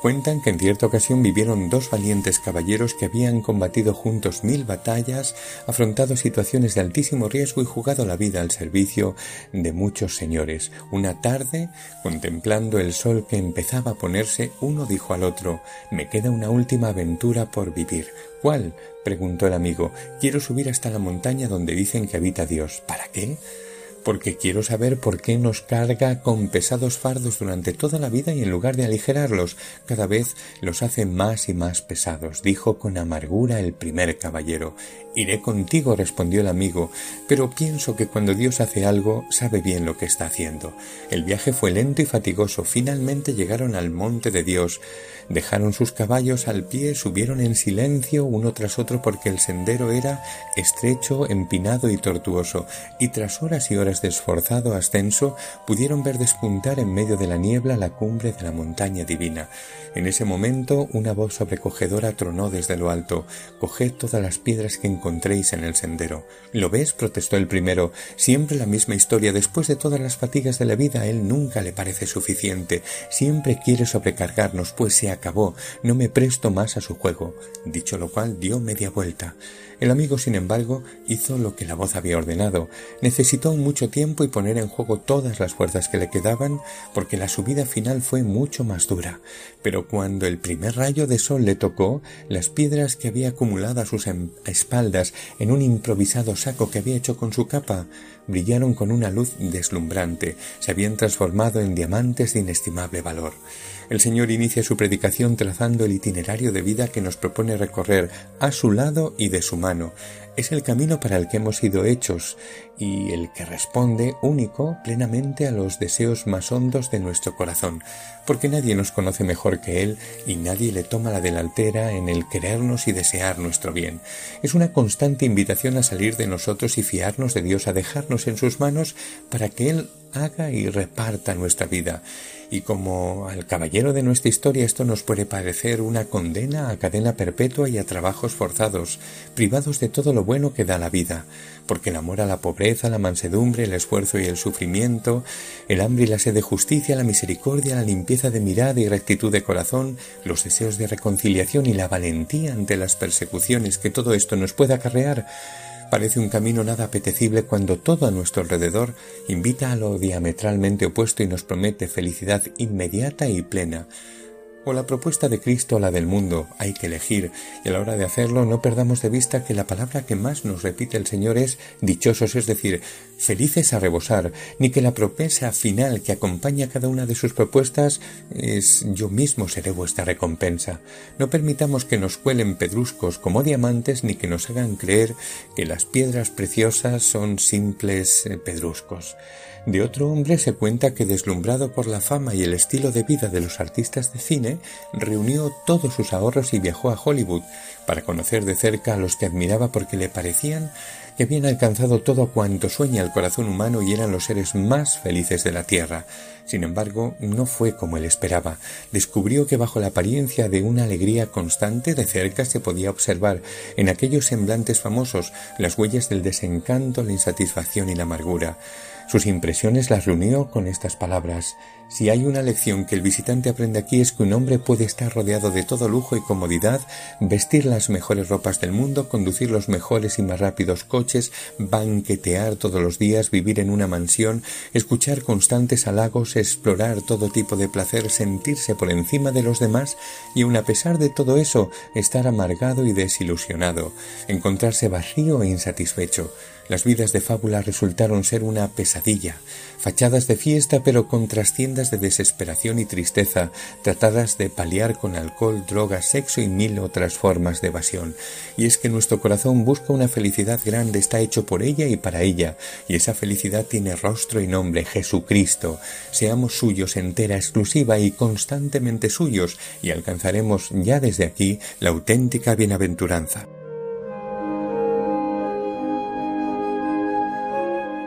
Cuentan que en cierta ocasión vivieron dos valientes caballeros que habían combatido juntos mil batallas, afrontado situaciones de altísimo riesgo y jugado la vida al servicio de muchos señores. Una tarde, contemplando el sol que empezaba a ponerse, uno dijo al otro Me queda una última aventura por vivir. ¿Cuál? preguntó el amigo. Quiero subir hasta la montaña donde dicen que habita Dios. ¿Para qué? Porque quiero saber por qué nos carga con pesados fardos durante toda la vida y en lugar de aligerarlos, cada vez los hace más y más pesados, dijo con amargura el primer caballero. Iré contigo, respondió el amigo, pero pienso que cuando Dios hace algo sabe bien lo que está haciendo. El viaje fue lento y fatigoso. Finalmente llegaron al monte de Dios. Dejaron sus caballos al pie, subieron en silencio uno tras otro porque el sendero era estrecho, empinado y tortuoso, y tras horas y horas de esforzado ascenso pudieron ver despuntar en medio de la niebla la cumbre de la montaña divina. En ese momento una voz sobrecogedora tronó desde lo alto Coged todas las piedras que encontréis en el sendero. ¿Lo ves? protestó el primero. Siempre la misma historia. Después de todas las fatigas de la vida, él nunca le parece suficiente. Siempre quiere sobrecargarnos, pues se acabó. No me presto más a su juego. Dicho lo cual, dio media vuelta. El amigo, sin embargo, hizo lo que la voz había ordenado. Necesitó mucho tiempo y poner en juego todas las fuerzas que le quedaban, porque la subida final fue mucho más dura. Pero cuando el primer rayo de sol le tocó, las piedras que había acumulado a sus em-, espaldas en un improvisado saco que había hecho con su capa, brillaron con una luz deslumbrante, se habían transformado en diamantes de inestimable valor. El Señor inicia su predicación trazando el itinerario de vida que nos propone recorrer a su lado y de su mano. Es el camino para el que hemos sido hechos y el que responde único plenamente a los deseos más hondos de nuestro corazón, porque nadie nos conoce mejor que Él y nadie le toma la delantera en el querernos y desear nuestro bien. Es una constante invitación a salir de nosotros y fiarnos de Dios, a dejarnos en sus manos para que Él haga y reparta nuestra vida. Y como al caballero de nuestra historia esto nos puede parecer una condena a cadena perpetua y a trabajos forzados, privados de todo lo bueno que da la vida, porque el amor a la pobreza, la mansedumbre, el esfuerzo y el sufrimiento, el hambre y la sed de justicia, la misericordia, la limpieza de mirada y rectitud de corazón, los deseos de reconciliación y la valentía ante las persecuciones que todo esto nos puede acarrear, Parece un camino nada apetecible cuando todo a nuestro alrededor invita a lo diametralmente opuesto y nos promete felicidad inmediata y plena, o la propuesta de Cristo o la del mundo. Hay que elegir y a la hora de hacerlo no perdamos de vista que la palabra que más nos repite el Señor es dichosos, es decir, felices a rebosar, ni que la promesa final que acompaña cada una de sus propuestas es yo mismo seré vuestra recompensa. No permitamos que nos cuelen pedruscos como diamantes ni que nos hagan creer que las piedras preciosas son simples eh, pedruscos. De otro hombre se cuenta que, deslumbrado por la fama y el estilo de vida de los artistas de cine, reunió todos sus ahorros y viajó a Hollywood para conocer de cerca a los que admiraba porque le parecían que habían alcanzado todo cuanto sueña el corazón humano y eran los seres más felices de la tierra. Sin embargo, no fue como él esperaba. Descubrió que bajo la apariencia de una alegría constante de cerca se podía observar en aquellos semblantes famosos las huellas del desencanto, la insatisfacción y la amargura. Sus impresiones las reunió con estas palabras. Si hay una lección que el visitante aprende aquí es que un hombre puede estar rodeado de todo lujo y comodidad, vestir las mejores ropas del mundo, conducir los mejores y más rápidos coches, banquetear todos los días, vivir en una mansión, escuchar constantes halagos, explorar todo tipo de placer, sentirse por encima de los demás y aun a pesar de todo eso estar amargado y desilusionado, encontrarse vacío e insatisfecho. Las vidas de fábula resultaron ser una pesadilla, fachadas de fiesta pero con trastiendas de desesperación y tristeza, tratadas de paliar con alcohol, drogas, sexo y mil otras formas de evasión. Y es que nuestro corazón busca una felicidad grande, está hecho por ella y para ella, y esa felicidad tiene rostro y nombre, Jesucristo. Seamos suyos entera, exclusiva y constantemente suyos, y alcanzaremos ya desde aquí la auténtica bienaventuranza.